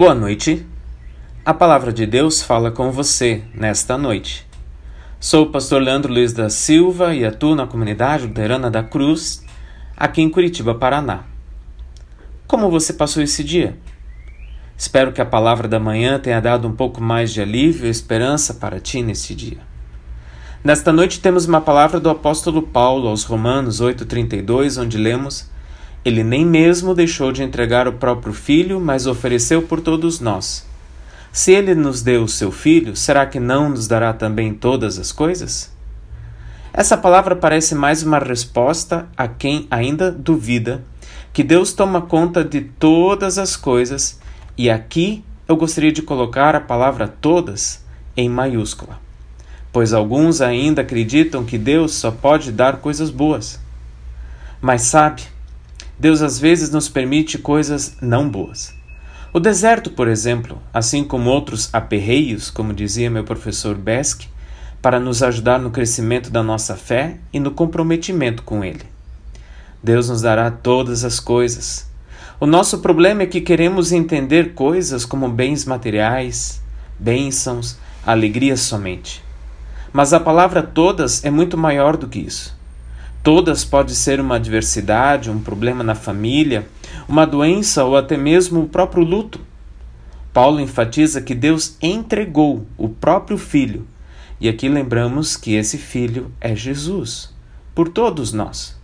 Boa noite. A palavra de Deus fala com você nesta noite. Sou o pastor Leandro Luiz da Silva e atuo na comunidade luterana da Cruz, aqui em Curitiba, Paraná. Como você passou esse dia? Espero que a palavra da manhã tenha dado um pouco mais de alívio e esperança para ti nesse dia. Nesta noite temos uma palavra do apóstolo Paulo aos Romanos 8:32, onde lemos: ele nem mesmo deixou de entregar o próprio filho, mas ofereceu por todos nós. Se ele nos deu o seu filho, será que não nos dará também todas as coisas? Essa palavra parece mais uma resposta a quem ainda duvida que Deus toma conta de todas as coisas, e aqui eu gostaria de colocar a palavra todas em maiúscula, pois alguns ainda acreditam que Deus só pode dar coisas boas. Mas sabe, Deus às vezes nos permite coisas não boas. O deserto, por exemplo, assim como outros aperreios, como dizia meu professor Besk, para nos ajudar no crescimento da nossa fé e no comprometimento com Ele. Deus nos dará todas as coisas. O nosso problema é que queremos entender coisas como bens materiais, bênçãos, alegrias somente. Mas a palavra todas é muito maior do que isso. Todas podem ser uma adversidade, um problema na família, uma doença ou até mesmo o próprio luto. Paulo enfatiza que Deus entregou o próprio Filho, e aqui lembramos que esse Filho é Jesus, por todos nós.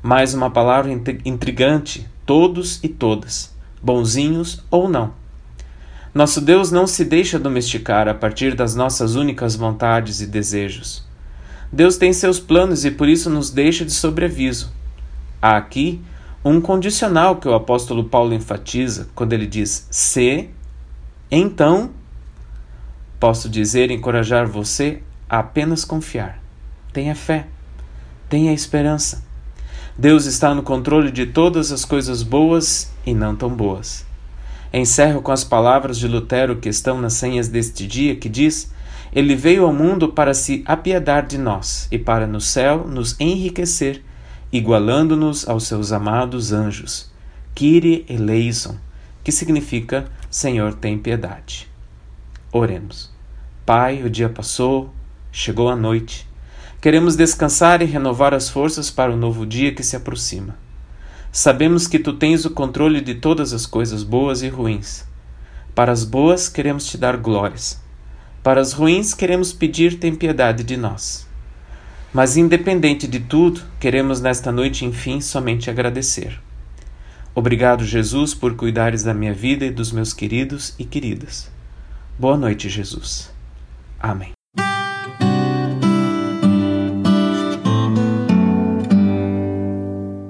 Mais uma palavra intrigante: todos e todas, bonzinhos ou não. Nosso Deus não se deixa domesticar a partir das nossas únicas vontades e desejos. Deus tem seus planos e por isso nos deixa de sobreaviso. Há aqui um condicional que o apóstolo Paulo enfatiza quando ele diz: se, então, posso dizer encorajar você a apenas confiar. Tenha fé, tenha esperança. Deus está no controle de todas as coisas boas e não tão boas. Encerro com as palavras de Lutero que estão nas senhas deste dia, que diz: ele veio ao mundo para se apiedar de nós e para no céu nos enriquecer, igualando-nos aos seus amados anjos. Kyrie eleison, que significa Senhor tem piedade. Oremos. Pai, o dia passou, chegou a noite. Queremos descansar e renovar as forças para o novo dia que se aproxima. Sabemos que tu tens o controle de todas as coisas boas e ruins. Para as boas queremos te dar glórias para as ruins, queremos pedir tem piedade de nós. Mas, independente de tudo, queremos nesta noite, enfim, somente agradecer. Obrigado, Jesus, por cuidares da minha vida e dos meus queridos e queridas. Boa noite, Jesus. Amém.